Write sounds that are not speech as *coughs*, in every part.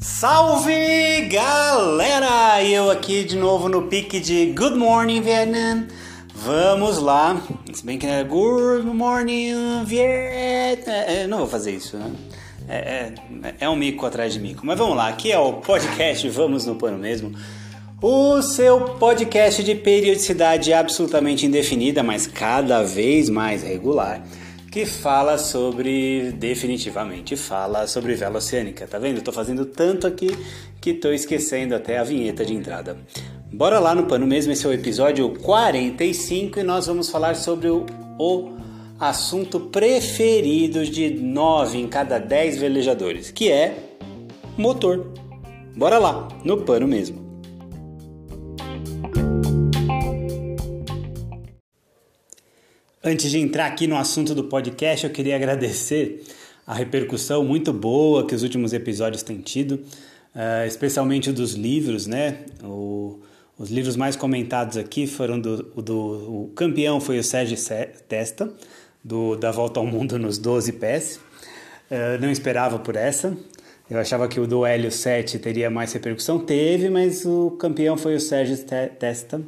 Salve galera! Eu aqui de novo no pique de Good Morning Vietnam. Vamos lá. Se bem que é Good Morning Vietnam. É, não vou fazer isso, né? É, é, é um mico atrás de mico. Mas vamos lá, aqui é o podcast Vamos no Pano Mesmo. O seu podcast de periodicidade absolutamente indefinida, mas cada vez mais regular que fala sobre, definitivamente fala sobre vela oceânica. Tá vendo? Eu tô fazendo tanto aqui que tô esquecendo até a vinheta de entrada. Bora lá no pano mesmo, esse é o episódio 45 e nós vamos falar sobre o, o assunto preferido de 9 em cada 10 velejadores, que é motor. Bora lá, no pano mesmo. Antes de entrar aqui no assunto do podcast, eu queria agradecer a repercussão muito boa que os últimos episódios têm tido, uh, especialmente dos livros, né? O, os livros mais comentados aqui foram do, do o campeão foi o Sérgio Testa, do Da Volta ao Mundo nos 12 Pés. Uh, não esperava por essa. Eu achava que o do Hélio 7 teria mais repercussão. Teve, mas o campeão foi o Sérgio Testa.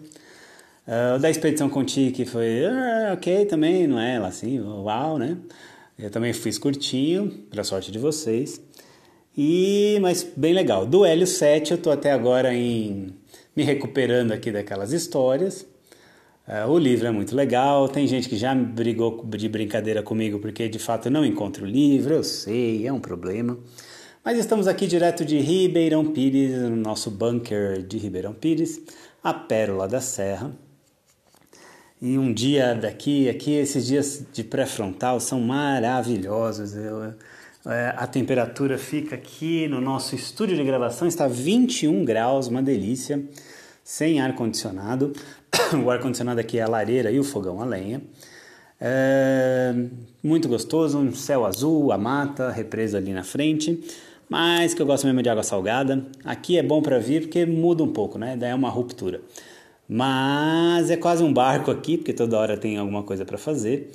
Uh, da Expedição Conti, que foi uh, ok também, não é ela assim, uau, né? Eu também fiz curtinho, para sorte de vocês. E, mas bem legal. Do Hélio 7 eu tô até agora em me recuperando aqui daquelas histórias. Uh, o livro é muito legal. Tem gente que já brigou de brincadeira comigo porque de fato não encontro o livro. Eu sei, é um problema. Mas estamos aqui direto de Ribeirão Pires, no nosso bunker de Ribeirão Pires, a Pérola da Serra. E um dia daqui, aqui, esses dias de pré-frontal são maravilhosos. Eu, é, a temperatura fica aqui no nosso estúdio de gravação, está 21 graus, uma delícia, sem ar-condicionado. *coughs* O ar-condicionado aqui é a lareira e o fogão a lenha. É, muito gostoso, um céu azul, a mata, represa ali na frente. Mas que eu gosto mesmo de água salgada. Aqui é bom para vir porque muda um pouco, né? Daí é uma ruptura. Mas é quase um barco aqui, porque toda hora tem alguma coisa para fazer.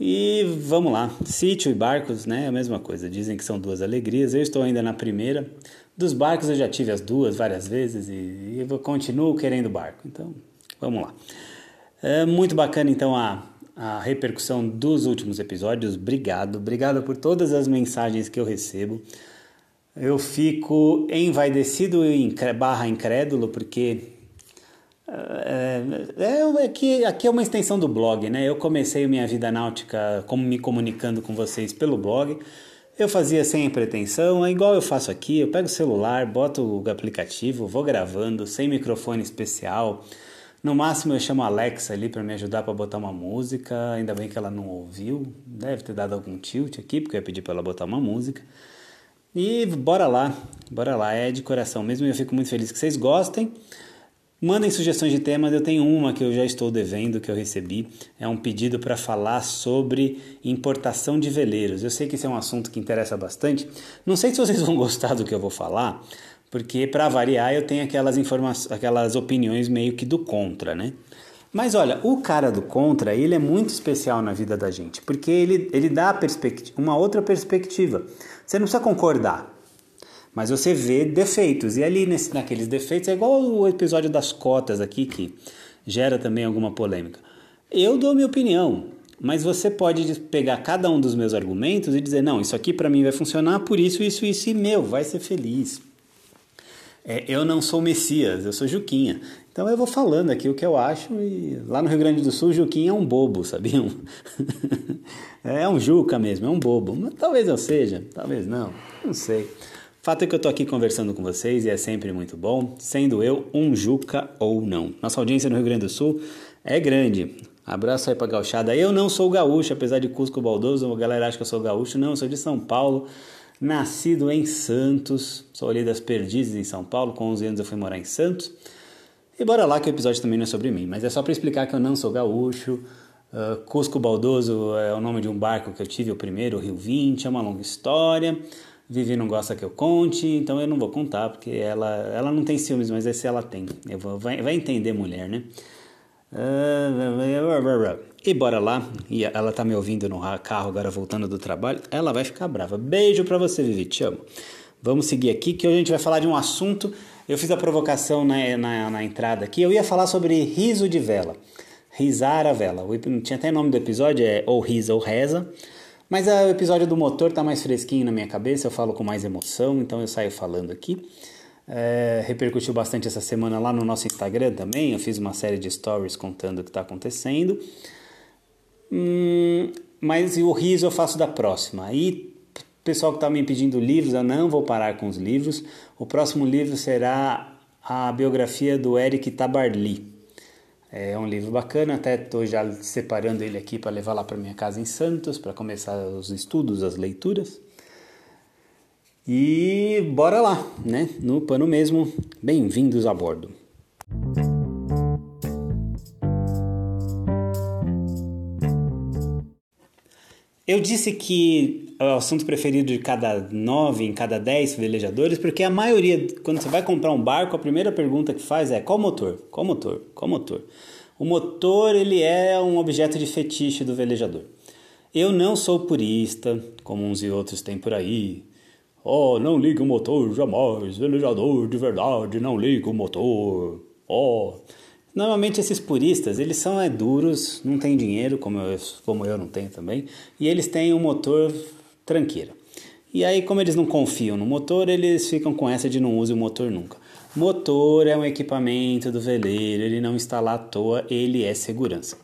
E vamos lá, sítio e barcos, né? É a mesma coisa. Dizem que são duas alegrias. Eu estou ainda na primeira. Dos barcos eu já tive as duas várias vezes e, eu continuo querendo barco. Então, vamos lá. É muito bacana então a, a repercussão dos últimos episódios. Obrigado, obrigado por todas as mensagens que eu recebo. Eu fico envaidecido e barra incrédulo porque é, é, é, que aqui é uma extensão do blog, né? Eu comecei minha vida náutica como me comunicando com vocês pelo blog. Eu fazia sem pretensão, é igual eu faço aqui. Eu pego o celular, boto o aplicativo, vou gravando sem microfone especial. No máximo eu chamo a Alexa ali para me ajudar para botar uma música. Ainda bem que ela não ouviu, deve ter dado algum tilt aqui, porque eu ia pedir para ela botar uma música. E bora lá, bora lá, é de coração mesmo. Eu fico muito feliz que vocês gostem. Mandem sugestões de temas, eu tenho uma que eu já estou devendo, que eu recebi. É um pedido para falar sobre importação de veleiros. Eu sei que esse é um assunto que interessa bastante. Não sei se vocês vão gostar do que eu vou falar, porque para variar eu tenho aquelas informações, aquelas opiniões meio que do contra, né? Mas olha, o cara do contra, ele é muito especial na vida da gente, porque ele, ele dá uma outra perspectiva. Você não precisa concordar, mas você vê defeitos. E ali nesse, naqueles defeitos é igual o episódio das cotas aqui, que gera também alguma polêmica. Eu dou minha opinião, mas você pode pegar cada um dos meus argumentos e dizer: não, isso aqui para mim vai funcionar por isso, isso, isso, e meu, vai ser feliz. É, eu não sou Messias, eu sou Juquinha. Então eu vou falando aqui o que eu acho e lá no Rio Grande do Sul, Juquinha é um bobo, sabiam? *laughs* é um Juca mesmo, é um bobo. Mas talvez eu seja, talvez não, não sei. Fato é que eu tô aqui conversando com vocês e é sempre muito bom, sendo eu um Juca ou não. Nossa audiência no Rio Grande do Sul é grande. Abraço aí pra gauchada. Eu não sou gaúcho, apesar de Cusco Baldoso, a galera acha que eu sou gaúcho. Não, eu sou de São Paulo, nascido em Santos. Sou ali das Perdizes em São Paulo, com 11 anos eu fui morar em Santos. E bora lá que o episódio também não é sobre mim, mas é só para explicar que eu não sou gaúcho. Uh, Cusco Baldoso é o nome de um barco que eu tive, o primeiro, o Rio 20, é uma longa história. Vivi não gosta que eu conte, então eu não vou contar, porque ela, ela não tem ciúmes, mas esse ela tem. Eu vou, vai, vai entender mulher, né? E bora lá. E ela tá me ouvindo no carro agora voltando do trabalho. Ela vai ficar brava. Beijo pra você, Vivi. Te amo. Vamos seguir aqui que hoje a gente vai falar de um assunto. Eu fiz a provocação na, na, na entrada aqui. Eu ia falar sobre riso de vela. Risar a vela. Tinha até nome do episódio, é ou risa ou reza. Mas o episódio do motor tá mais fresquinho na minha cabeça, eu falo com mais emoção, então eu saio falando aqui. É, repercutiu bastante essa semana lá no nosso Instagram também. Eu fiz uma série de stories contando o que está acontecendo. Hum, mas o riso eu faço da próxima. Aí, pessoal que está me pedindo livros, eu não vou parar com os livros. O próximo livro será a biografia do Eric Tabarly. É um livro bacana, até estou já separando ele aqui para levar lá para minha casa em Santos, para começar os estudos, as leituras. E bora lá, né? No pano mesmo, bem-vindos a bordo. Eu disse que é o assunto preferido de cada nove em cada dez velejadores, porque a maioria, quando você vai comprar um barco, a primeira pergunta que faz é qual motor? Qual motor? Qual motor? O motor ele é um objeto de fetiche do velejador. Eu não sou purista, como uns e outros têm por aí, Oh, não ligue o motor jamais, velejador de verdade, não liga o motor. Oh. Normalmente esses puristas, eles são é, duros, não têm dinheiro, como eu, como eu não tenho também, e eles têm um motor tranqueira. E aí, como eles não confiam no motor, eles ficam com essa de não use o motor nunca. Motor é um equipamento do veleiro, ele não está lá à toa, ele é segurança.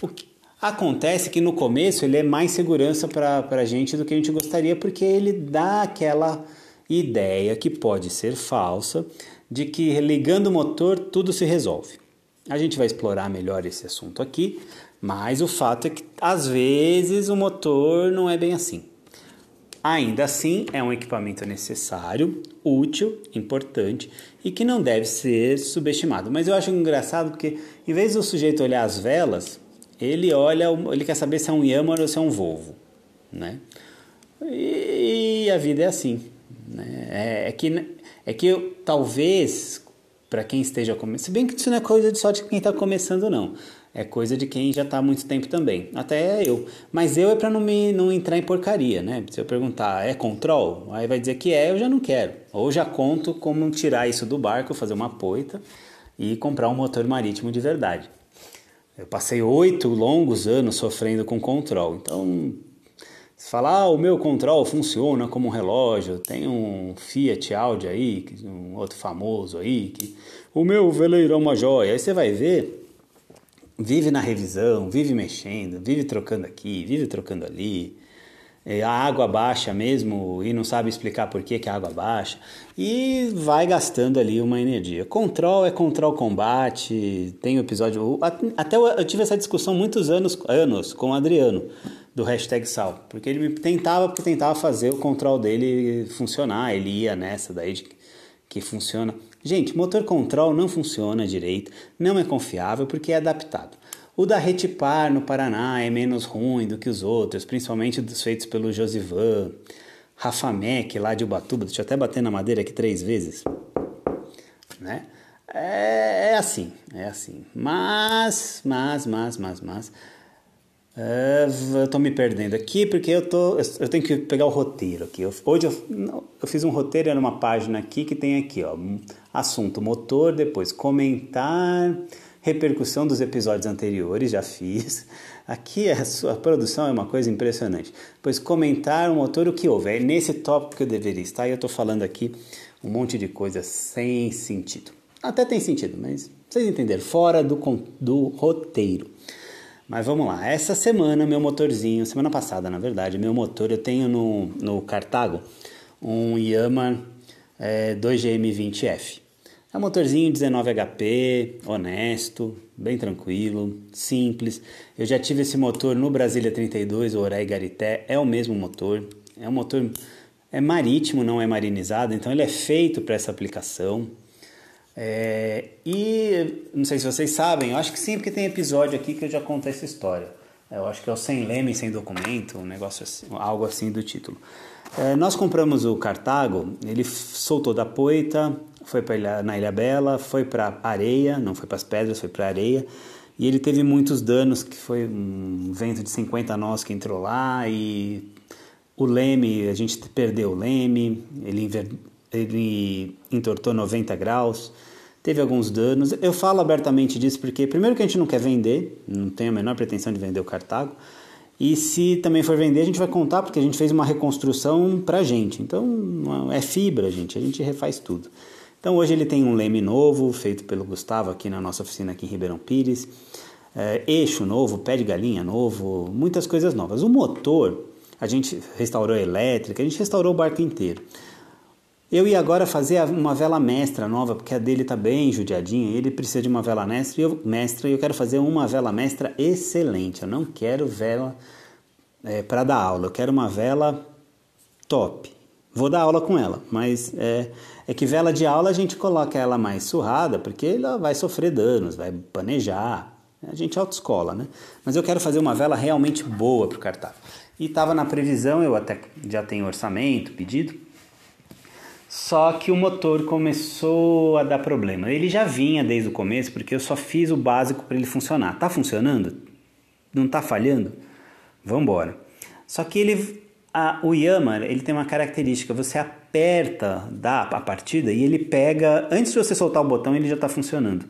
O que, Acontece que no começo ele é mais segurança para a gente do que a gente gostaria, porque ele dá aquela ideia que pode ser falsa de que ligando o motor tudo se resolve. A gente vai explorar melhor esse assunto aqui, mas o fato é que às vezes o motor não é bem assim. Ainda assim, é um equipamento necessário, útil, importante e que não deve ser subestimado. Mas eu acho engraçado porque, em vez do sujeito olhar as velas, ele olha, ele quer saber se é um Yamaha ou se é um Volvo, né? E a vida é assim, né? É, é que é que eu, talvez para quem esteja começando, se bem que isso não é coisa de só de quem está começando não, é coisa de quem já está há muito tempo também, até eu. Mas eu é para não me não entrar em porcaria, né? Se eu perguntar é control, aí vai dizer que é, eu já não quero. Ou já conto como tirar isso do barco, fazer uma poita e comprar um motor marítimo de verdade. Eu passei oito longos anos sofrendo com control. Então, se falar, ah, o meu control funciona como um relógio, tem um Fiat Audi aí, um outro famoso aí, que o meu veleiro é uma joia. Aí você vai ver, vive na revisão, vive mexendo, vive trocando aqui, vive trocando ali. É, a água baixa mesmo e não sabe explicar por que, que a água baixa e vai gastando ali uma energia. Control é control combate, tem o episódio. Até eu tive essa discussão muitos anos, anos com o Adriano do hashtag Sal, porque ele tentava, tentava fazer o control dele funcionar, ele ia nessa daí de que funciona. Gente, motor control não funciona direito, não é confiável porque é adaptado. O da Retipar, no Paraná, é menos ruim do que os outros, principalmente dos feitos pelo Josivan. Rafa Mac, lá de Ubatuba, deixa eu até bater na madeira aqui três vezes. Né? É, é assim, é assim. Mas, mas, mas, mas, mas... Uh, eu tô me perdendo aqui porque eu, tô, eu tenho que pegar o roteiro aqui. Eu, hoje eu, eu fiz um roteiro numa página aqui que tem aqui, ó, assunto motor, depois comentar repercussão dos episódios anteriores, já fiz. Aqui a sua produção é uma coisa impressionante. Pois comentar o motor, o que houve? É nesse tópico que eu deveria estar e eu estou falando aqui um monte de coisas sem sentido. Até tem sentido, mas vocês entenderam, fora do, do roteiro. Mas vamos lá, essa semana meu motorzinho, semana passada na verdade, meu motor eu tenho no, no Cartago um Yamaha é, 2GM20F. É um motorzinho 19 HP, honesto, bem tranquilo, simples. Eu já tive esse motor no Brasília 32, o Orai Garité, é o mesmo motor. É um motor é marítimo, não é marinizado, então ele é feito para essa aplicação. É, e não sei se vocês sabem, eu acho que sim, porque tem episódio aqui que eu já conto essa história. Eu acho que é o sem leme, sem documento, um negócio assim, algo assim do título. É, nós compramos o Cartago, ele soltou da poita, foi para na Ilha Bela, foi para areia, não foi para as pedras, foi para areia. e ele teve muitos danos, que foi um vento de 50 nós que entrou lá e o leme, a gente perdeu o leme, ele, ele entortou 90 graus, teve alguns danos. Eu falo abertamente disso porque, primeiro, que a gente não quer vender, não tem a menor pretensão de vender o Cartago, e se também for vender, a gente vai contar porque a gente fez uma reconstrução para a gente. Então é fibra, gente, a gente refaz tudo. Então hoje ele tem um leme novo, feito pelo Gustavo aqui na nossa oficina aqui em Ribeirão Pires. É, eixo novo, pé de galinha novo, muitas coisas novas. O motor, a gente restaurou a elétrica, a gente restaurou o barco inteiro. Eu ia agora fazer uma vela mestra nova, porque a dele está bem judiadinha, ele precisa de uma vela mestra e eu, mestra, e eu quero fazer uma vela mestra excelente. Eu não quero vela é, para dar aula, eu quero uma vela top. Vou dar aula com ela, mas é, é que vela de aula a gente coloca ela mais surrada, porque ela vai sofrer danos, vai panejar. A gente autoescola, né? Mas eu quero fazer uma vela realmente boa para o cartaz. E estava na previsão, eu até já tenho orçamento, pedido. Só que o motor começou a dar problema. Ele já vinha desde o começo, porque eu só fiz o básico para ele funcionar. Tá funcionando? Não tá falhando? Vamos embora. Só que ele a, o Yammer ele tem uma característica, você aperta da a partida e ele pega, antes de você soltar o botão ele já está funcionando.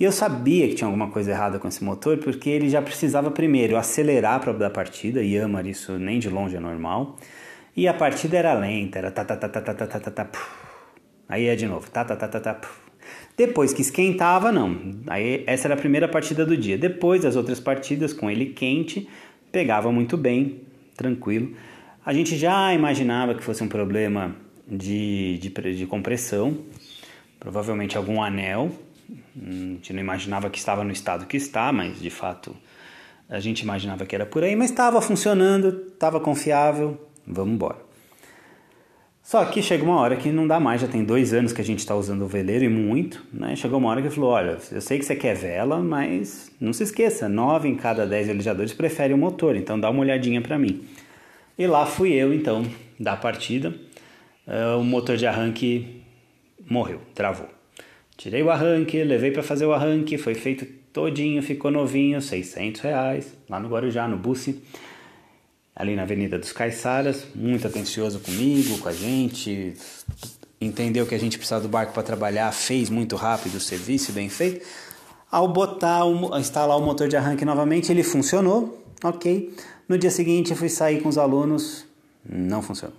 E eu sabia que tinha alguma coisa errada com esse motor, porque ele já precisava primeiro acelerar para dar partida, Yammer isso nem de longe é normal, e a partida era lenta, era ta ta ta ta ta ta ta ta, aí é de novo, ta ta ta ta ta, depois que esquentava, não. Aí essa era a primeira partida do dia. Depois das outras partidas com ele quente, pegava muito bem, tranquilo. A gente já imaginava que fosse um problema de, de, de compressão, provavelmente algum anel. Hum, a gente não imaginava que estava no estado que está, mas de fato a gente imaginava que era por aí. Mas estava funcionando, estava confiável, vamos embora. Só que chega uma hora que não dá mais, já tem dois anos que a gente está usando o veleiro e muito, né? Chegou uma hora que falou, olha, eu sei que você quer vela, mas não se esqueça, nove em cada dez velejadores preferem o motor, então dá uma olhadinha para mim. E lá fui eu então da partida. Uh, o motor de arranque morreu, travou. Tirei o arranque, levei para fazer o arranque, foi feito todinho, ficou novinho, 600 reais, lá no Guarujá, no Bussi, ali na Avenida dos Caiçaras, muito atencioso comigo, com a gente, entendeu que a gente precisava do barco para trabalhar, fez muito rápido o serviço, bem feito. Ao botar, instalar o motor de arranque novamente, ele funcionou, ok. No dia seguinte, fui sair com os alunos, não funcionou.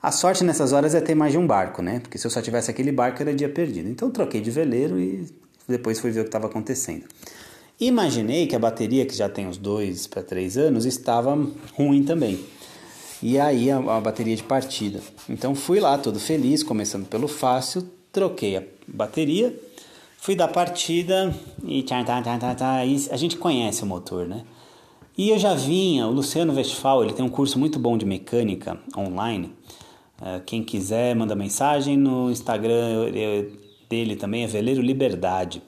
A sorte nessas horas é ter mais de um barco, né? Porque se eu só tivesse aquele barco, era dia perdido. Então troquei de veleiro e depois fui ver o que estava acontecendo. Imaginei que a bateria, que já tem uns dois para três anos, estava ruim também. E aí a, a, bateria de partida. Então fui lá todo feliz, começando pelo fácil, troquei a bateria, fui da partida e tá, tá, tá, tá, a gente conhece o motor, né? E eu já vinha, o Luciano Westphal, ele tem um curso muito bom de mecânica online. É, quem quiser, manda mensagem no Instagram dele também, é Veleiro Liberdade.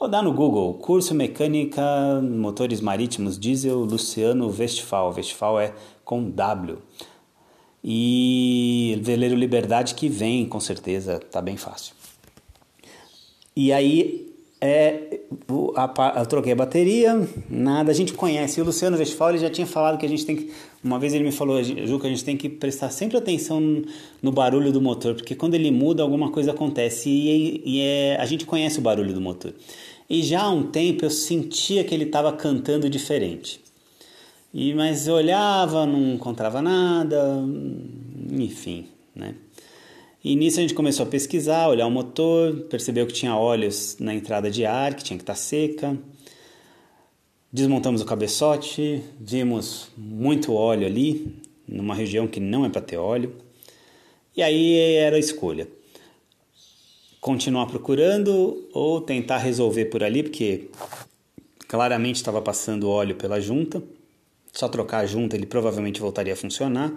Ou dá no Google, curso mecânica, motores marítimos, diesel, Luciano Westphal. Westphal é com W. E Veleiro Liberdade que vem, com certeza, tá bem fácil. E aí é, eu troquei a bateria, nada, a gente conhece. O Luciano Westphal ele já tinha falado que a gente tem que. Uma vez ele me falou, Ju, que a gente tem que prestar sempre atenção no barulho do motor, porque quando ele muda, alguma coisa acontece. E, e é, a gente conhece o barulho do motor. E já há um tempo eu sentia que ele estava cantando diferente. E, mas eu olhava, não encontrava nada, enfim, né? E nisso a gente começou a pesquisar, olhar o motor, percebeu que tinha óleos na entrada de ar, que tinha que estar tá seca. Desmontamos o cabeçote, vimos muito óleo ali, numa região que não é para ter óleo. E aí era a escolha. Continuar procurando ou tentar resolver por ali, porque claramente estava passando óleo pela junta. Só trocar a junta ele provavelmente voltaria a funcionar.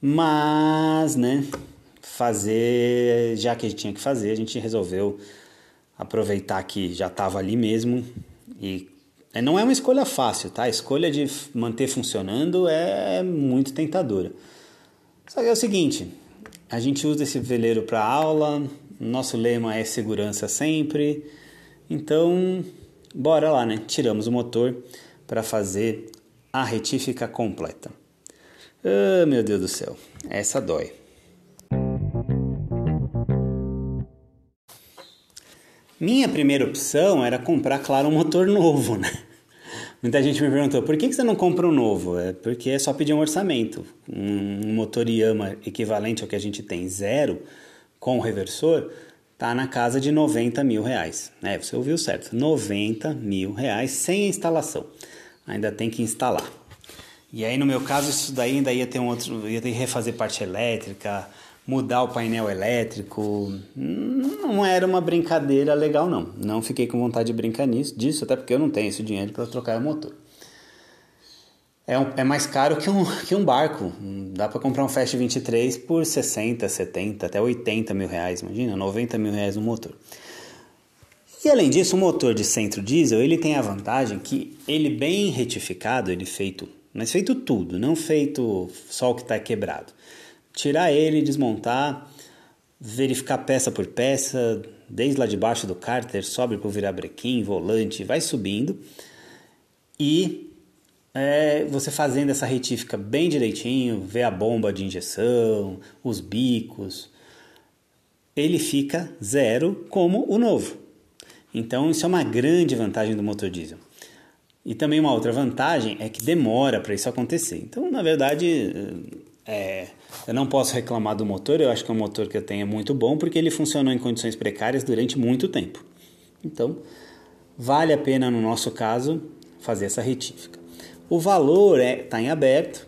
Mas, né, fazer, já que a gente tinha que fazer, a gente resolveu aproveitar que já estava ali mesmo e é, não é uma escolha fácil, tá? A escolha de manter funcionando é muito tentadora. Só que é o seguinte, a gente usa esse veleiro para aula, nosso lema é segurança sempre, então bora lá, né? Tiramos o motor para fazer a retífica completa. Ah, meu Deus do céu, essa dói. Minha primeira opção era comprar, claro, um motor novo, né? Muita gente me perguntou, por que você não compra um novo? É porque é só pedir um orçamento. Um motor Yamaha equivalente ao que a gente tem, zero, com reversor, tá na casa de 90 mil reais. É, você ouviu certo, 90 mil reais sem instalação. Ainda tem que instalar. E aí, no meu caso, isso daí ainda ia ter um outro, ia ter que refazer parte elétrica, mudar o painel elétrico. Não era uma brincadeira legal, não. Não fiquei com vontade de brincar nisso, disso, até porque eu não tenho esse dinheiro para trocar o motor. É, um, é mais caro que um, que um barco. Dá para comprar um Fast 23 por 60, 70, até 80 mil reais. Imagina, 90 mil reais no motor. E além disso, o motor de centro diesel ele tem a vantagem que ele bem retificado, ele feito, mas feito tudo, não feito só o que está quebrado tirar ele, desmontar, verificar peça por peça, desde lá de baixo do cárter, sobe para virar brequim, volante, vai subindo. E é, você fazendo essa retífica bem direitinho, vê a bomba de injeção, os bicos, ele fica zero como o novo. Então isso é uma grande vantagem do motor diesel. E também uma outra vantagem é que demora para isso acontecer. Então, na verdade, é, eu não posso reclamar do motor, eu acho que é um motor que eu tenho é muito bom porque ele funcionou em condições precárias durante muito tempo. Então, vale a pena no nosso caso fazer essa retífica. O valor está é, tá em aberto,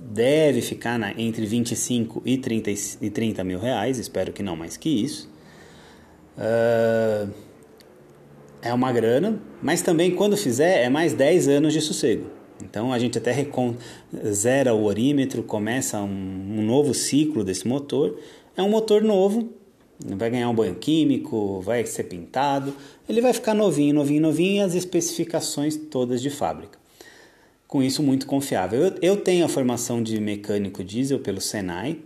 deve ficar na, entre 25 e 30, e 30 mil reais, espero que não mais que isso. Uh, é uma grana, mas também quando fizer é mais 10 anos de sossego. Então a gente até zera o orímetro, começa um, um novo ciclo desse motor. É um motor novo, vai ganhar um banho químico, vai ser pintado, ele vai ficar novinho, novinho, novinho e as especificações todas de fábrica. Com isso, muito confiável. Eu, eu tenho a formação de mecânico diesel pelo Senai,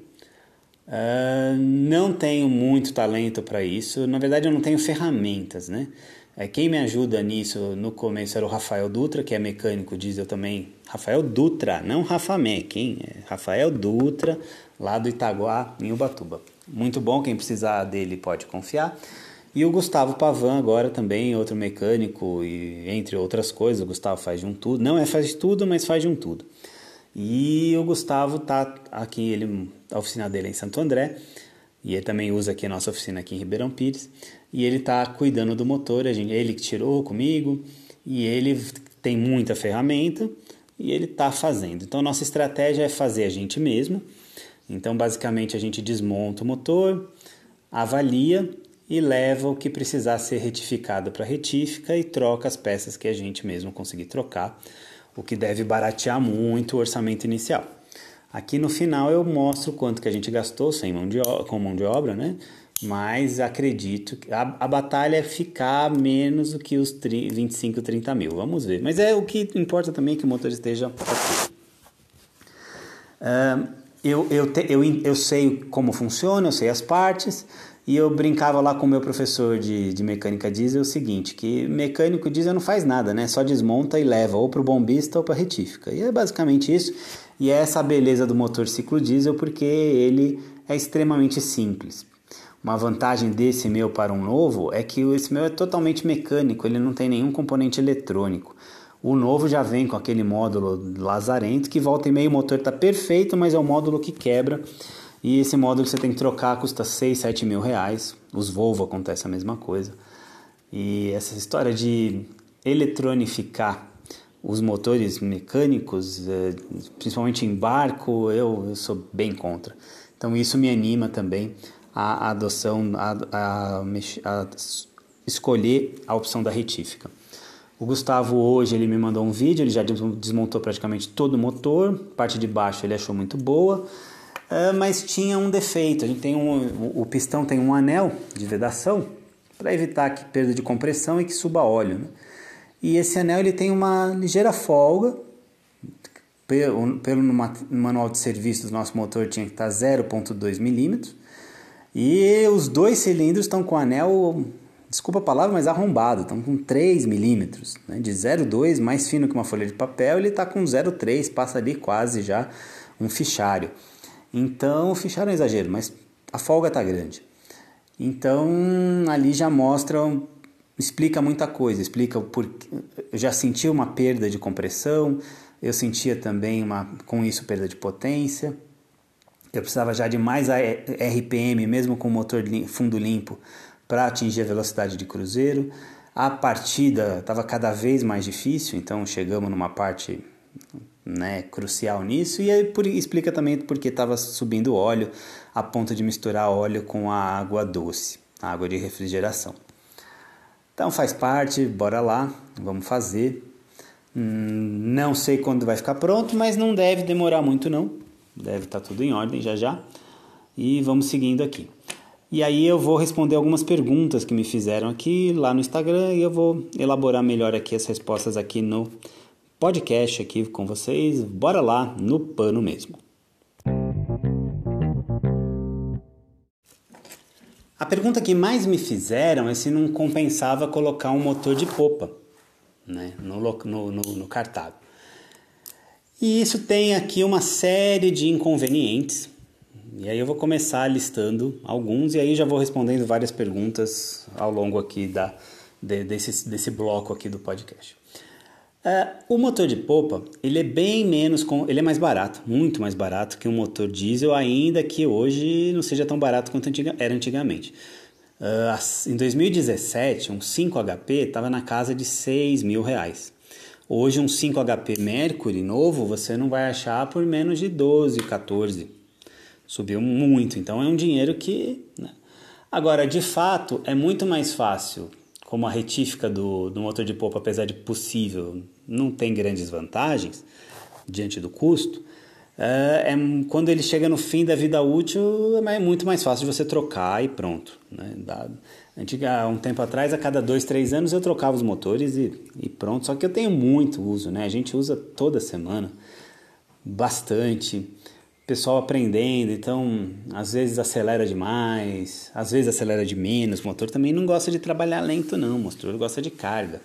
uh, não tenho muito talento para isso, na verdade, eu não tenho ferramentas, né? É, quem me ajuda nisso no começo era o Rafael Dutra, que é mecânico diesel também. Rafael Dutra, não Rafamé, quem? É Rafael Dutra, lá do Itaguá, em Ubatuba. Muito bom, quem precisar dele pode confiar. E o Gustavo Pavan agora também, outro mecânico, e entre outras coisas, o Gustavo faz de um tudo. Não é faz de tudo, mas faz de um tudo. E o Gustavo tá aqui, ele, a oficina dele é em Santo André, e ele também usa aqui a nossa oficina aqui em Ribeirão Pires e ele está cuidando do motor, a gente, ele que tirou comigo e ele tem muita ferramenta e ele está fazendo. Então nossa estratégia é fazer a gente mesmo. Então basicamente a gente desmonta o motor, avalia e leva o que precisar ser retificado para retífica e troca as peças que a gente mesmo conseguir trocar, o que deve baratear muito o orçamento inicial. Aqui no final eu mostro quanto que a gente gastou sem mão de, com mão de obra, né? Mas acredito que a, a batalha é ficar menos do que os 30, 25, 30 mil. Vamos ver. Mas é o que importa também que o motor esteja. Uh, eu, eu, te, eu, eu sei como funciona, eu sei as partes, e eu brincava lá com o meu professor de, de mecânica diesel o seguinte, que mecânico diesel não faz nada, né? Só desmonta e leva ou para o bombista ou para retífica. E é basicamente isso. E é essa a beleza do motor ciclo diesel, porque ele é extremamente simples. Uma vantagem desse meu para um novo é que esse meu é totalmente mecânico, ele não tem nenhum componente eletrônico. O novo já vem com aquele módulo lazarento que volta e meio o motor está perfeito, mas é o módulo que quebra. E esse módulo você tem que trocar, custa 6, 7 mil reais. Os Volvo acontece a mesma coisa. E essa história de eletronificar os motores mecânicos, eh, principalmente em barco, eu, eu sou bem contra. Então isso me anima também a adoção, a, a, a escolher a opção da retífica. O Gustavo hoje ele me mandou um vídeo, ele já desmontou praticamente todo o motor, parte de baixo ele achou muito boa, é, mas tinha um defeito. A gente tem um, o pistão tem um anel de vedação para evitar que perda de compressão e que suba óleo. Né? E esse anel ele tem uma ligeira folga. Pelo, pelo manual de serviço do nosso motor tinha que estar 0.2 milímetros e os dois cilindros estão com anel desculpa a palavra, mas arrombado, estão com 3 milímetros, né? de 0,2 mais fino que uma folha de papel, ele está com 0,3, passa ali quase já um fichário. Então, fichário é um exagero, mas a folga está grande. Então, ali já mostra, explica muita coisa, explica o porquê. Eu já senti uma perda de compressão, eu sentia também uma, com isso perda de potência. Eu precisava já de mais RPM, mesmo com o motor fundo limpo, para atingir a velocidade de cruzeiro. A partida estava cada vez mais difícil, então chegamos numa parte né, crucial nisso. E aí por, explica também porque estava subindo óleo a ponto de misturar óleo com a água doce, a água de refrigeração. Então faz parte, bora lá, vamos fazer. Hum, não sei quando vai ficar pronto, mas não deve demorar muito não. Deve estar tá tudo em ordem já já. E vamos seguindo aqui. E aí eu vou responder algumas perguntas que me fizeram aqui lá no Instagram e eu vou elaborar melhor aqui as respostas aqui no podcast aqui com vocês. Bora lá no pano mesmo. A pergunta que mais me fizeram é se não compensava colocar um motor de popa né, no, no, no, no cartago. E isso tem aqui uma série de inconvenientes. E aí eu vou começar listando alguns e aí já vou respondendo várias perguntas ao longo aqui da, de, desse, desse bloco aqui do podcast. Uh, o motor de polpa ele é bem menos, com, ele é mais barato, muito mais barato que um motor diesel, ainda que hoje não seja tão barato quanto antiga, era antigamente. Uh, em 2017, um 5 HP estava na casa de 6 mil reais. Hoje um 5 HP Mercury novo você não vai achar por menos de 12, 14. Subiu muito, então é um dinheiro que. Né? Agora, de fato, é muito mais fácil, como a retífica do, do motor de polpa, apesar de possível, não tem grandes vantagens diante do custo. É, é, quando ele chega no fim da vida útil, é muito mais fácil de você trocar e pronto. Né? Antiga, um tempo atrás, a cada dois, três anos eu trocava os motores e, e pronto. Só que eu tenho muito uso, né? A gente usa toda semana, bastante. Pessoal aprendendo, então às vezes acelera demais, às vezes acelera de menos. O motor também não gosta de trabalhar lento, não. O motor gosta de carga.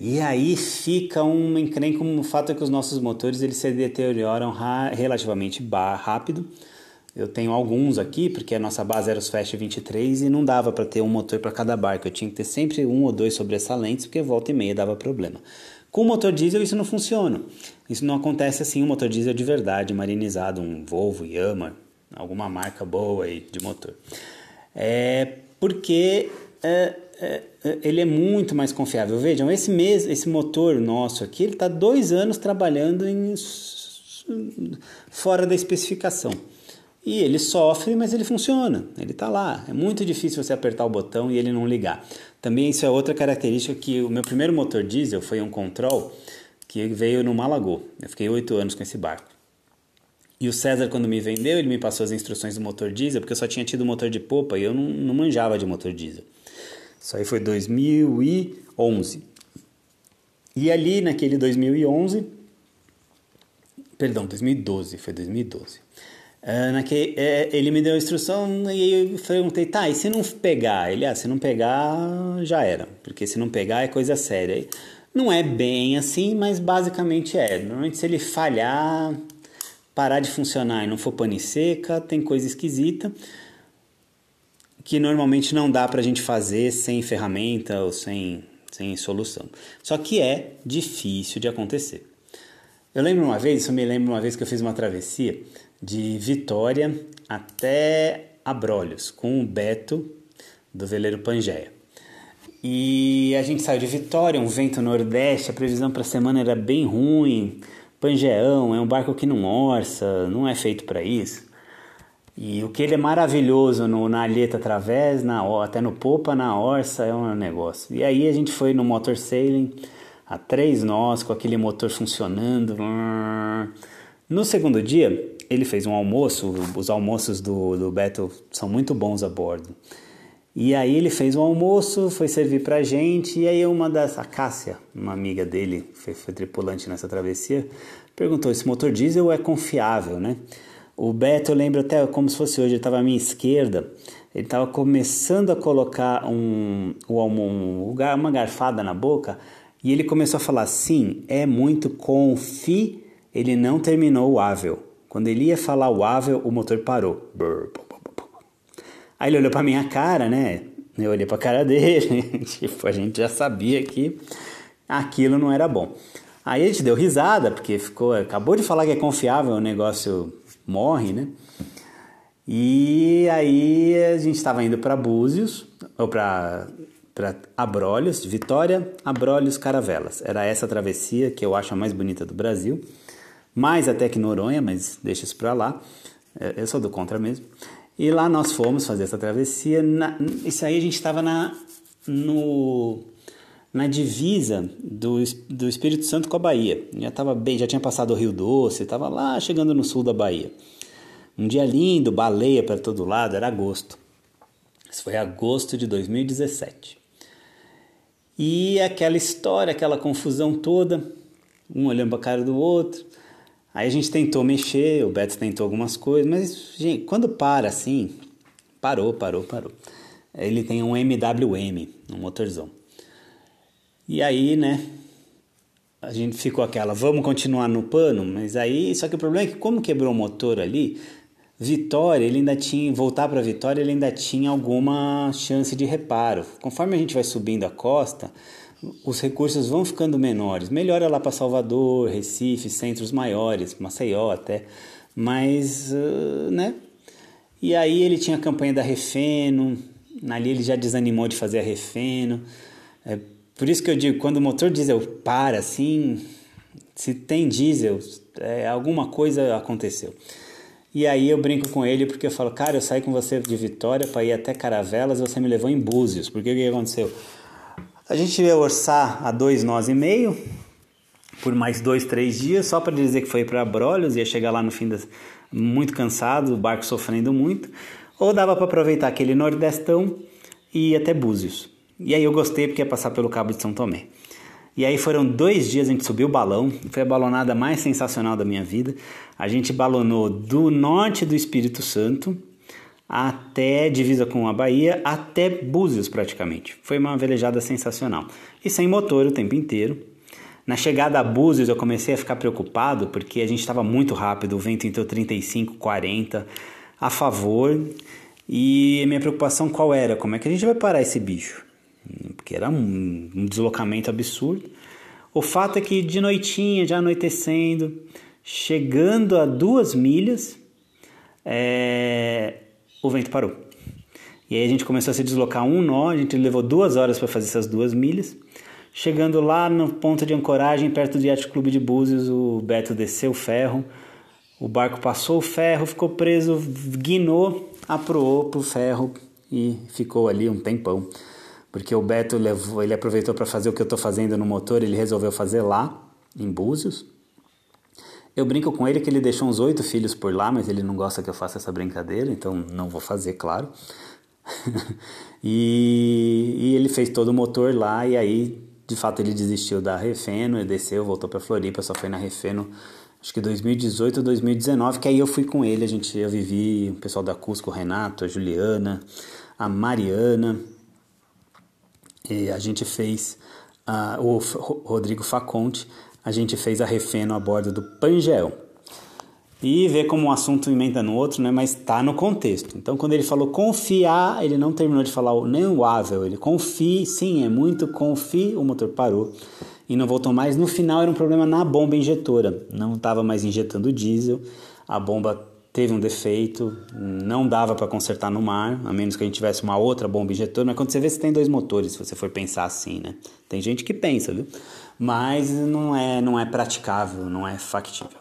E aí fica um encrenca, como o fato é que os nossos motores eles se deterioram relativamente rápido eu tenho alguns aqui, porque a nossa base era os Fast 23 e não dava para ter um motor para cada barco. Eu tinha que ter sempre um ou dois sobressalentes, porque volta e meia dava problema. Com o motor diesel isso não funciona. Isso não acontece assim, um motor diesel de verdade, marinizado, um Volvo, Yamaha, alguma marca boa aí de motor. É porque é ele é muito mais confiável. Vejam, esse mês, esse motor nosso aqui, ele está dois anos trabalhando em fora da especificação. E ele sofre, mas ele funciona, ele está lá. É muito difícil você apertar o botão e ele não ligar. Também isso é outra característica que o meu primeiro motor diesel foi um Control que veio no Malagô. Eu fiquei oito anos com esse barco. E o César, quando me vendeu, ele me passou as instruções do motor diesel, porque eu só tinha tido motor de popa e eu não, não manjava de motor diesel. Isso aí foi 2011. E ali, naquele 2011, perdão, 2012, foi 2012. Uh, naque, é, ele me deu a instrução e eu perguntei, tá, e se não pegar? Ele, ah, se não pegar, já era, porque se não pegar é coisa séria. Não é bem assim, mas basicamente é. Normalmente se ele falhar, parar de funcionar e não for pane seca, tem coisa esquisita que normalmente não dá pra gente fazer sem ferramenta ou sem, sem solução. Só que é difícil de acontecer. Eu lembro uma vez, isso me lembra uma vez que eu fiz uma travessia de Vitória até Abrolhos, com o Beto do veleiro Pangeia. E a gente saiu de Vitória, um vento nordeste, a previsão para a semana era bem ruim. Pangeão é um barco que não orça, não é feito para isso. E o que ele é maravilhoso no, na alheta através, na, até no popa, na orça, é um negócio. E aí a gente foi no motor sailing, a três nós, com aquele motor funcionando. No segundo dia, ele fez um almoço, os almoços do, do Beto são muito bons a bordo. E aí ele fez um almoço, foi servir pra gente, e aí uma das, a Cássia, uma amiga dele, foi, foi tripulante nessa travessia, perguntou, esse motor diesel é confiável, né? O Beto, eu lembro até como se fosse hoje, ele estava à minha esquerda, ele estava começando a colocar um, um, uma garfada na boca e ele começou a falar: sim, é muito confi. Ele não terminou o Avel. Quando ele ia falar o Avel, o motor parou. Aí ele olhou para minha cara, né? Eu olhei para a cara dele, *laughs* tipo, a gente já sabia que aquilo não era bom. Aí a gente deu risada, porque ficou, acabou de falar que é confiável, o negócio morre, né? E aí a gente estava indo para Búzios, ou para Abrolhos, Vitória, Abrolhos, Caravelas. Era essa travessia que eu acho a mais bonita do Brasil. Mais até que Noronha, mas deixa isso para lá. É, eu sou do contra mesmo. E lá nós fomos fazer essa travessia. Na, isso aí a gente estava no, na divisa do, do Espírito Santo com a Bahia. Já estava bem, já tinha passado o Rio Doce, estava lá chegando no sul da Bahia. Um dia lindo, baleia para todo lado, era agosto. Isso foi agosto de 2017. E aquela história, aquela confusão toda, um olhando para a cara do outro. Aí a gente tentou mexer, o Beto tentou algumas coisas, mas, gente, quando para assim, parou, parou, parou. Ele tem um MWM, um motorzão. E aí, né, a gente ficou aquela, vamos continuar no pano, mas aí, só que o problema é que como quebrou o motor ali, Vitória, ele ainda tinha, voltar para Vitória, ele ainda tinha alguma chance de reparo. Conforme a gente vai subindo a costa, os recursos vão ficando menores. Melhora lá para Salvador, Recife, centros maiores, Maceió até. Mas, né? E aí ele tinha a campanha da Refeno, ali ele já desanimou de fazer a Refeno. É, por isso que eu digo, quando o motor diesel para assim, se tem diesel, é, alguma coisa aconteceu. E aí eu brinco com ele porque eu falo, cara, eu saí com você de Vitória para ir até Caravelas e você me levou em Búzios. Porque o que aconteceu? A gente ia orçar a dois nós e meio por mais dois, três dias, só para dizer que foi para Brolhos, ia chegar lá no fim das... muito cansado, o barco sofrendo muito. Ou dava para aproveitar aquele nordestão e ir até Búzios. E aí eu gostei porque ia passar pelo Cabo de São Tomé. E aí foram dois dias a gente subiu o balão, foi a balonada mais sensacional da minha vida. A gente balonou do norte do Espírito Santo até divisa com a Bahia, até Búzios praticamente. Foi uma velejada sensacional. E sem motor o tempo inteiro. Na chegada a Búzios eu comecei a ficar preocupado porque a gente estava muito rápido, o vento entrou 35, 40 a favor. E minha preocupação qual era? Como é que a gente vai parar esse bicho? Porque era um, um deslocamento absurdo. O fato é que de noitinha, já anoitecendo, chegando a duas milhas, é, o vento parou. E aí a gente começou a se deslocar um nó, a gente levou duas horas para fazer essas duas milhas. Chegando lá no ponto de ancoragem, perto do Yacht Clube de Búzios, o Beto desceu o ferro, o barco passou o ferro, ficou preso, guinou, aproou pro ferro e ficou ali um tempão porque o Beto levou, ele aproveitou para fazer o que eu estou fazendo no motor, ele resolveu fazer lá, em Búzios. Eu brinco com ele que ele deixou uns oito filhos por lá, mas ele não gosta que eu faça essa brincadeira, então não vou fazer, claro. *laughs* e, e, ele fez todo o motor lá, e aí, de fato, ele desistiu da Refeno, e desceu, voltou para Floripa, só foi na Refeno, acho que 2018 ou 2019, que aí eu fui com ele, a gente, eu vivi, o pessoal da Cusco, o Renato, a Juliana, a Mariana, e a gente fez, o Rodrigo Faconte, a gente fez a refeno a bordo do Pangel. E ver como um assunto emenda no outro, né? mas está no contexto. Então, quando ele falou confiar, ele não terminou de falar nem o ável, ele confie, sim, é muito confie, o motor parou e não voltou mais. No final era um problema na bomba injetora, não estava mais injetando diesel, a bomba teve um defeito, não dava para consertar no mar, a menos que a gente tivesse uma outra bomba injetora. Mas quando você vê se tem dois motores, se você for pensar assim, né? Tem gente que pensa, viu? Mas não é, não é praticável, não é factível.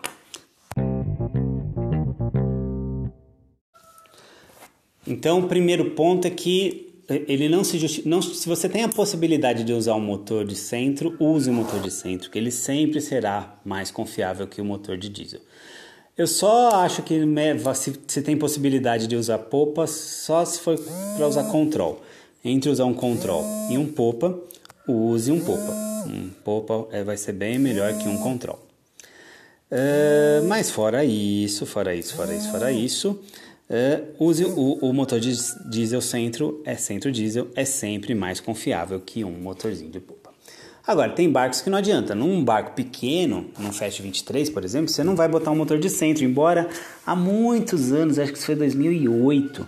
Então, o primeiro ponto é que ele não se justi... não se você tem a possibilidade de usar um motor de centro, use o motor de centro, que ele sempre será mais confiável que o motor de diesel. Eu só acho que se, se tem possibilidade de usar popa só se for para usar control. Entre usar um control e um popa, use um popa. Um popa é, vai ser bem melhor que um control. Uh, mas fora isso, fora isso, fora isso, fora isso, uh, use o, o, motor diesel centro, é centro diesel, é sempre mais confiável que um motorzinho de popa. Agora, tem barcos que não adianta. Num barco pequeno, num Fast 23, por exemplo, você não vai botar um motor de centro, embora há muitos anos, acho que isso foi 2008,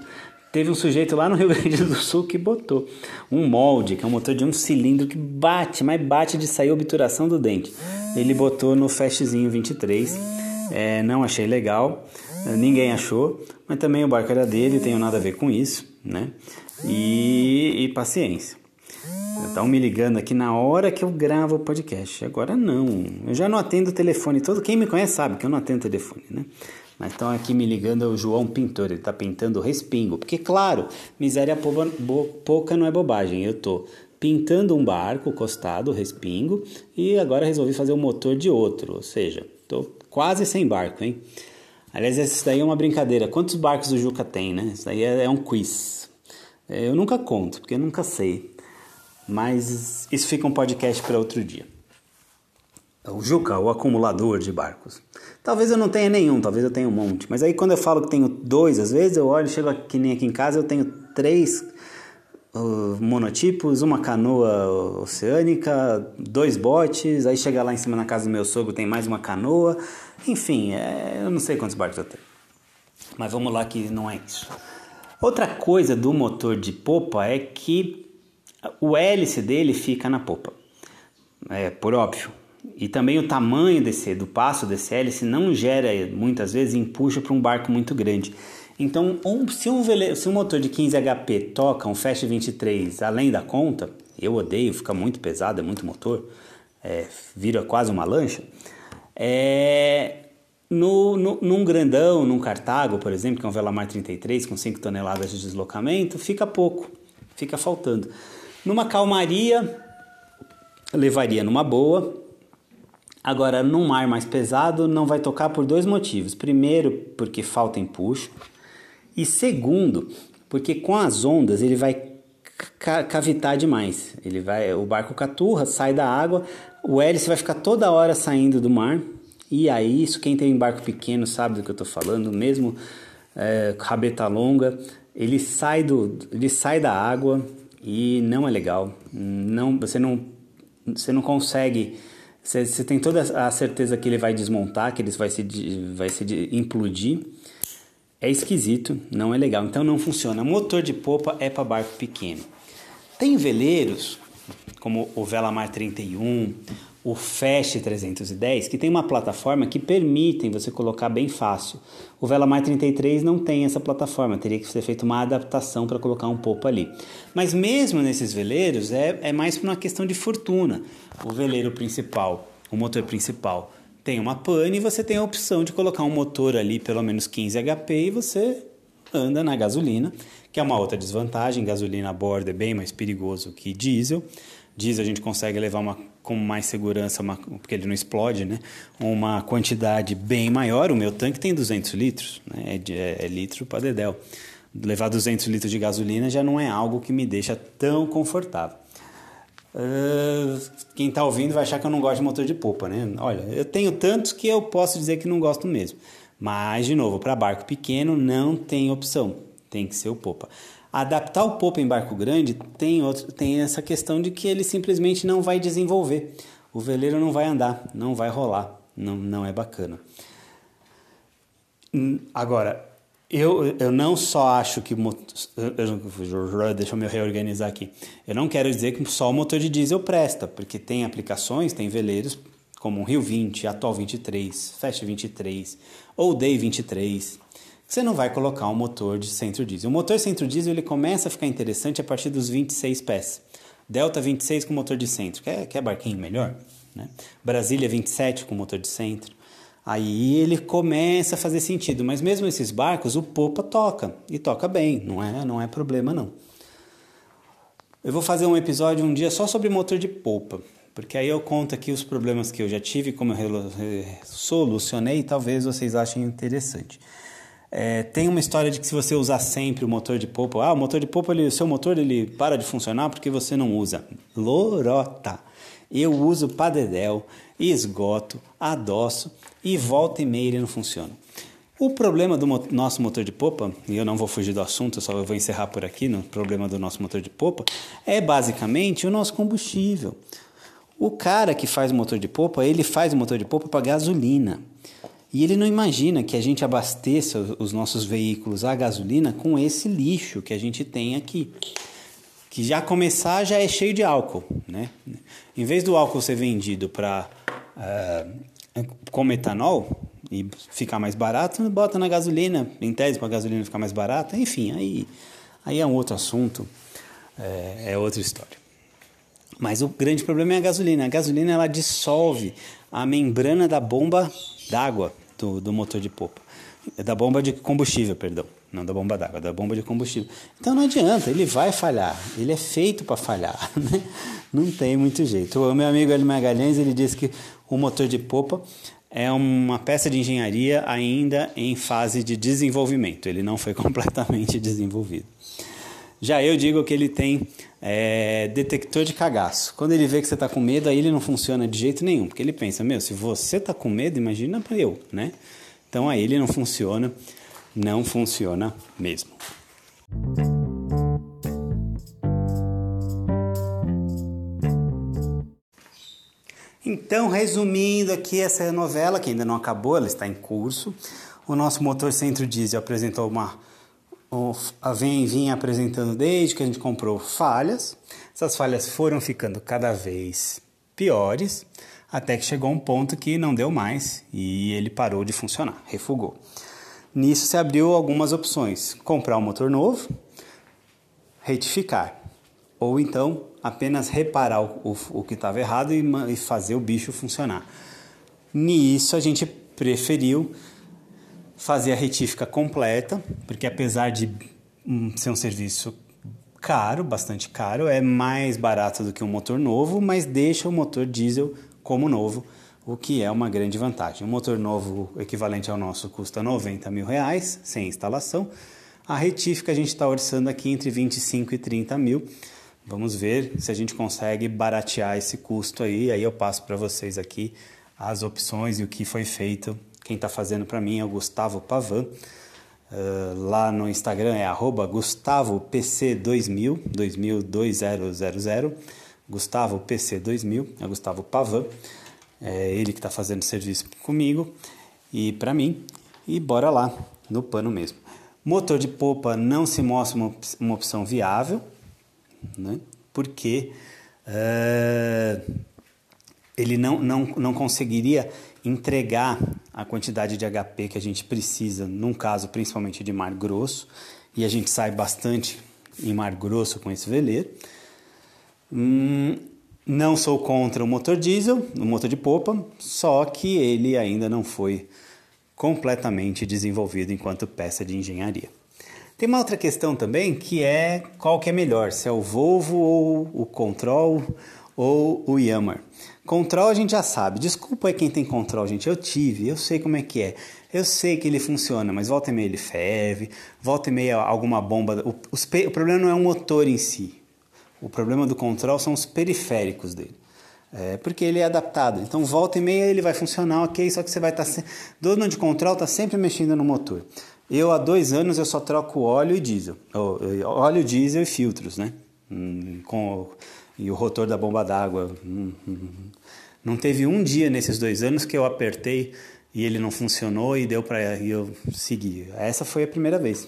Teve um sujeito lá no Rio *laughs* Grande do Sul que botou um molde, que é um motor de um cilindro que bate, mas bate de sair a obturação do dente. Ele botou no Fastzinho 23. É, não achei legal, ninguém achou, mas também o barco era dele, tenho nada a ver com isso, né? E, e paciência. Estão me ligando aqui na hora que eu gravo o podcast. Agora não. Eu já não atendo o telefone todo. Quem me conhece sabe que eu não atendo o telefone, né? Mas estão aqui me ligando é o João Pintor, ele está pintando respingo. Porque, claro, miséria pouca não é bobagem. Eu estou pintando um barco costado, respingo, e agora resolvi fazer o motor de outro. Ou seja, estou quase sem barco, hein? Aliás, isso daí é uma brincadeira. Quantos barcos o Juca tem, né? Isso daí é, é um quiz. É, eu nunca conto, porque eu nunca sei. Mas isso fica um podcast para outro dia. O Juca, o acumulador de barcos. Talvez eu não tenha nenhum, talvez eu tenha um monte. Mas aí quando eu falo que tenho dois, às vezes eu olho, chego aqui nem aqui em casa, eu tenho três uh, monotipos, uma canoa oceânica, dois botes, aí chega lá em cima na casa do meu sogro, tem mais uma canoa. Enfim, é, eu não sei quantos barcos eu tenho. Mas vamos lá que não é isso. Outra coisa do motor de popa é que o hélice dele fica na popa. É, por óbvio, e também o tamanho desse, do passo desse hélice não gera muitas vezes empuxo para um barco muito grande. Então, um, se, um vele, se um motor de 15 HP toca um Fast 23 além da conta, eu odeio, fica muito pesado, é muito motor, é, vira quase uma lancha. É, no, no, num grandão, num Cartago, por exemplo, que é um Velamar 33 com 5 toneladas de deslocamento, fica pouco, fica faltando. Numa calmaria, levaria numa boa, Agora, num mar mais pesado, não vai tocar por dois motivos. Primeiro, porque falta empuxo. E segundo, porque com as ondas ele vai cavitar demais. Ele vai, o barco caturra, sai da água, o hélice vai ficar toda hora saindo do mar. E aí, isso quem tem um barco pequeno sabe do que eu estou falando, mesmo é, rabeta longa, ele sai, do, ele sai da água e não é legal. Não, você, não, você não consegue você tem toda a certeza que ele vai desmontar, que ele vai se, vai se implodir. É esquisito, não é legal. Então não funciona. Motor de popa é para barco pequeno. Tem veleiros, como o Velamar 31, o Fast 310, que tem uma plataforma que permitem você colocar bem fácil. O Velamar 33 não tem essa plataforma, teria que ser feita uma adaptação para colocar um popa ali. Mas mesmo nesses veleiros é, é mais por uma questão de fortuna o veleiro principal, o motor principal, tem uma pane e você tem a opção de colocar um motor ali pelo menos 15 HP e você anda na gasolina, que é uma outra desvantagem. Gasolina a bordo é bem mais perigoso que diesel. Diesel a gente consegue levar uma, com mais segurança, uma, porque ele não explode, né? uma quantidade bem maior. O meu tanque tem 200 litros, né? é, é, é litro para dedéu. Levar 200 litros de gasolina já não é algo que me deixa tão confortável. Uh, quem está ouvindo vai achar que eu não gosto de motor de popa, né? Olha, eu tenho tantos que eu posso dizer que não gosto mesmo. Mas, de novo, para barco pequeno não tem opção, tem que ser o popa. Adaptar o popa em barco grande tem, outro, tem essa questão de que ele simplesmente não vai desenvolver. O veleiro não vai andar, não vai rolar, não, não é bacana. Hum, agora, eu, eu não só acho que. Deixa eu me reorganizar aqui. Eu não quero dizer que só o motor de diesel presta, porque tem aplicações, tem veleiros como o Rio 20, Atual 23, Fast 23 ou Day 23. Você não vai colocar um motor de centro diesel. O motor centro diesel ele começa a ficar interessante a partir dos 26 pés. Delta 26 com motor de centro. Quer, quer barquinho melhor? Né? Brasília 27 com motor de centro. Aí ele começa a fazer sentido, mas mesmo esses barcos, o popa toca e toca bem, não é, não é problema não. Eu vou fazer um episódio um dia só sobre motor de popa, porque aí eu conto aqui os problemas que eu já tive, como eu solucionei, e talvez vocês achem interessante. É, tem uma história de que se você usar sempre o motor de popa, ah, o motor de popa, o seu motor ele para de funcionar porque você não usa. Lorota! Eu uso padedel, esgoto, adoço e volta e meia ele não funciona. O problema do mo nosso motor de popa, e eu não vou fugir do assunto, só vou encerrar por aqui no problema do nosso motor de popa, é basicamente o nosso combustível. O cara que faz o motor de popa, ele faz o motor de popa para gasolina. E ele não imagina que a gente abasteça os nossos veículos a gasolina com esse lixo que a gente tem aqui. Que já começar já é cheio de álcool, né? Em vez do álcool ser vendido para uh, eh, como etanol, e ficar mais barato, bota na gasolina, em tese para a gasolina ficar mais barata, enfim, aí, aí é um outro assunto, é, é outra história. Mas o grande problema é a gasolina. A gasolina ela dissolve a membrana da bomba d'água do, do motor de popa. Da bomba de combustível, perdão. Não da bomba d'água, da bomba de combustível. Então não adianta, ele vai falhar. Ele é feito para falhar. *laughs* Né? Não tem muito jeito. O meu amigo Eli Magalhães ele disse que o motor de popa é uma peça de engenharia ainda em fase de desenvolvimento, ele não foi *laughs* completamente desenvolvido. Já eu digo que ele tem é, detector de cagaço. Quando ele vê que você está com medo, aí ele não funciona de jeito nenhum, porque ele pensa: meu, se você está com medo, imagina para eu, né? Então aí ele não funciona, não funciona mesmo. Então, resumindo aqui essa novela, que ainda não acabou, ela está em curso. O nosso motor centro diesel apresentou uma. Vem, vinha apresentando desde que a gente comprou falhas. Essas falhas foram ficando cada vez piores, até que chegou um ponto que não deu mais e ele parou de funcionar, refugou. Nisso se abriu algumas opções: comprar um motor novo, retificar, ou então apenas reparar o, o, o que estava errado e, e fazer o bicho funcionar. Nisso a gente preferiu fazer a retífica completa, porque apesar de hum, ser um serviço caro, bastante caro, é mais barato do que um motor novo, mas deixa o motor diesel como novo, o que é uma grande vantagem. Um motor novo equivalente ao nosso custa 90 mil reais, sem instalação. A retífica a gente está orçando aqui entre 25 e 30 mil. Vamos ver se a gente consegue baratear esse custo aí. Aí eu passo para vocês aqui as opções e o que foi feito. Quem está fazendo para mim é o Gustavo Pavan. Uh, lá no Instagram é GustavoPC2000, 2000 2000 Gustavo PC2000, é Gustavo Pavan. É ele que está fazendo serviço comigo e para mim. E bora lá, no pano mesmo. Motor de popa não se mostra uma, uma opção viável, né? porque uh, ele não, não, não conseguiria entregar a quantidade de HP que a gente precisa, num caso principalmente de mar grosso, e a gente sai bastante em mar grosso com esse veleiro. Hum, não sou contra o motor diesel, o motor de popa, só que ele ainda não foi completamente desenvolvido enquanto peça de engenharia. Tem uma outra questão também que é qual que é melhor, se é o Volvo ou o Control ou o Yamaha. Control a gente já sabe. Desculpa aí quem tem Control, gente. Eu tive, eu sei como é que é. Eu sei que ele funciona, mas volta e meia ele ferve, volta e meia alguma bomba. O, os, o problema não é o motor em si. O problema do Control são os periféricos dele. É, porque ele é adaptado. Então, volta e meia ele vai funcionar, ok? Só que você vai estar. Tá, dono de control está sempre mexendo no motor. Eu há dois anos eu só troco óleo e diesel, óleo, diesel e filtros, né? Hum, com e o rotor da bomba d'água. Hum, hum, não teve um dia nesses dois anos que eu apertei e ele não funcionou e deu para eu seguir. Essa foi a primeira vez.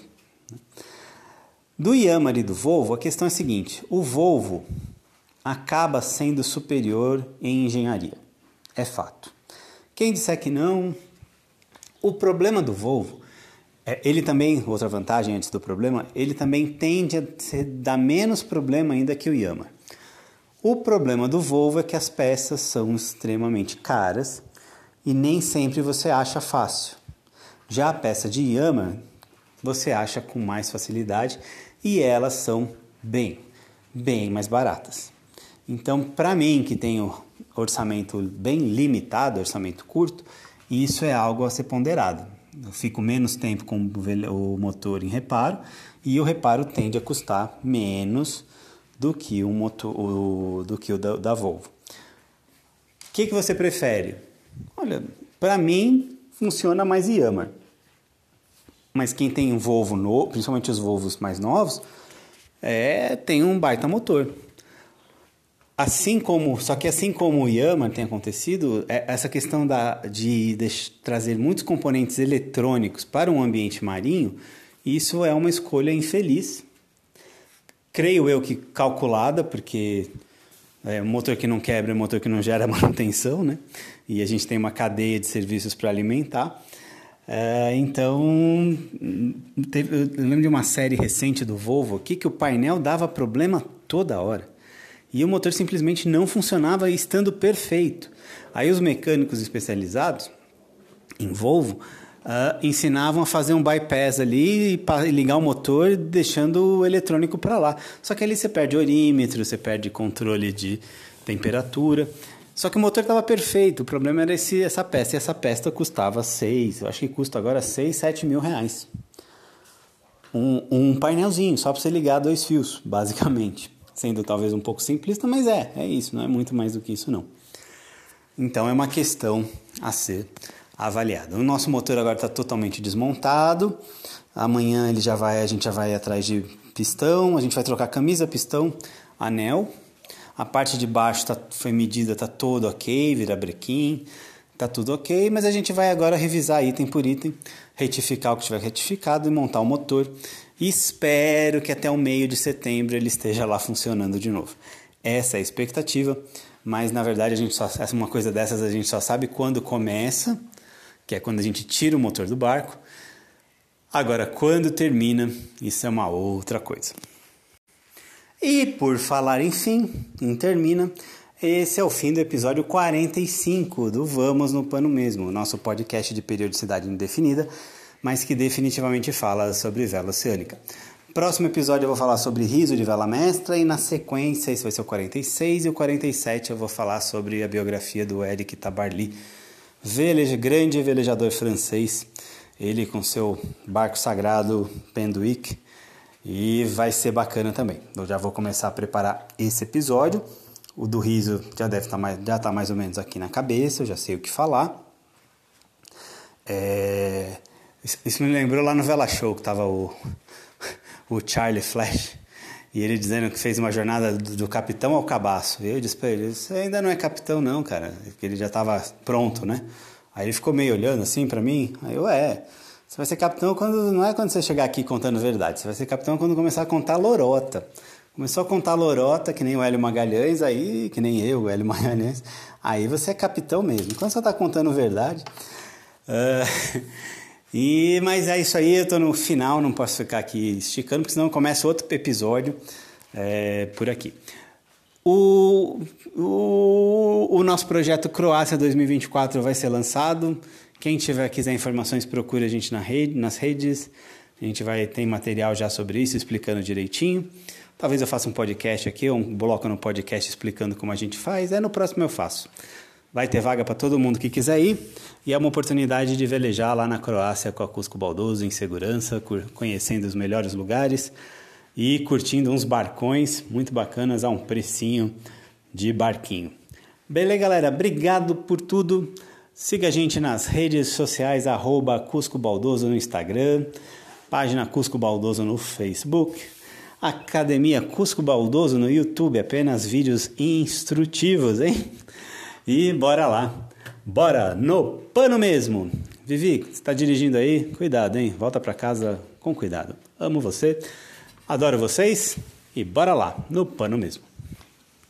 Do Yamaha e do Volvo, a questão é a seguinte: o Volvo acaba sendo superior em engenharia. É fato. Quem disser que não, o problema do Volvo é, ele também, outra vantagem antes do problema, ele também tende a dar menos problema ainda que o Yamaha. O problema do Volvo é que as peças são extremamente caras e nem sempre você acha fácil. Já a peça de Yamaha você acha com mais facilidade e elas são bem, bem mais baratas. Então, para mim que tenho orçamento bem limitado, orçamento curto, isso é algo a ser ponderado eu fico menos tempo com o motor em reparo e o reparo tende a custar menos do que o, motor, o, do, que o da, da Volvo. O que, que você prefere? Olha, Para mim, funciona mais Yamaha. Mas quem tem um Volvo novo, principalmente os Volvos mais novos, é, tem um baita motor. Assim como, só que assim como o Yamaha tem acontecido, é, essa questão da, de, de trazer muitos componentes eletrônicos para um ambiente marinho, isso é uma escolha infeliz. Creio eu que calculada, porque é, motor que não quebra é motor que não gera *laughs* manutenção, né? E a gente tem uma cadeia de serviços para alimentar. É, então, teve, eu lembro de uma série recente do Volvo aqui que o painel dava problema toda hora. E o motor simplesmente não funcionava estando perfeito. Aí os mecânicos especializados em Volvo uh, ensinavam a fazer um bypass ali e ligar o motor deixando o eletrônico para lá. Só que ali você perde orímetro, você perde controle de temperatura. Só que o motor estava perfeito, o problema era esse, essa peça, e essa peça custava 6, eu acho que custa agora 6, 7 mil reais. Um, um painelzinho, só para você ligar dois fios, basicamente. Sendo talvez um pouco simplista, mas é, é isso, não é muito mais do que isso não. Então é uma questão a ser avaliada. O nosso motor agora está totalmente desmontado. Amanhã ele já vai, a gente já vai atrás de pistão, a gente vai trocar camisa, pistão, anel a parte de baixo tá, foi medida, tá todo ok, vira brequim, tá tudo ok, mas a gente vai agora revisar item por item, retificar o que tiver retificado e montar o motor. Espero que até o meio de setembro ele esteja lá funcionando de novo. Essa é a expectativa, mas na verdade a gente só uma coisa dessas a gente só sabe quando começa, que é quando a gente tira o motor do barco. Agora, quando termina, isso é uma outra coisa. E por falar em fim, em termina, esse é o fim do episódio 45 do Vamos no Pano Mesmo, nosso podcast de periodicidade indefinida, mas que definitivamente fala sobre vela oceânica. Próximo episódio eu vou falar sobre riso de vela mestra e na sequência, esse vai ser o 46 e o 47 eu vou falar sobre a biografia do Eric Tabarly, veleja, grande velejador francês, ele com seu barco sagrado Penduic, e vai ser bacana também. Eu já vou começar a preparar esse episódio. O do riso já deve estar tá mais, já tá mais ou menos aqui na cabeça, eu já sei o que falar. É... Isso me lembrou lá no Vela Show que tava o, *laughs* o Charlie Flash e ele dizendo que fez uma jornada do, capitão ao cabaço. E eu disse para ele: Isso ainda não é capitão, não, cara, porque ele já estava pronto, né? Aí ele ficou meio olhando assim para mim. Aí eu, é. Você vai ser capitão quando não é quando você chegar aqui contando verdade. Você vai ser capitão quando começar a contar lorota. Começou a contar lorota, que nem o Hélio Magalhães, aí, que nem eu, o Hélio Magalhães, aí você é capitão mesmo. Quando você está contando verdade. Uh, *laughs* e, mas é isso aí, eu estou no final, não posso ficar aqui esticando, porque senão começa outro episódio é, por aqui. O, o, o nosso projeto Croácia 2024 vai ser lançado. Quem tiver quiser informações, procure a gente na rede, nas redes. A gente vai ter material já sobre isso, explicando direitinho. Talvez eu faça um podcast aqui, um bloco no podcast explicando como a gente faz. É no próximo eu faço. Vai ter vaga para todo mundo que quiser ir e é uma oportunidade de velejar lá na Croácia com a Cusco Baldoso em segurança, conhecendo os melhores lugares e curtindo uns barcões muito bacanas a um precinho de barquinho. Beleza, galera? Obrigado por tudo. Siga a gente nas redes sociais, arroba Cusco Baldoso no Instagram, página Cusco Baldoso no Facebook, Academia Cusco Baldoso no YouTube, apenas vídeos instrutivos, hein? E bora lá, bora no pano mesmo! Vivi, você está dirigindo aí? Cuidado, hein? Volta para casa com cuidado. Amo você, adoro vocês e bora lá, no pano mesmo.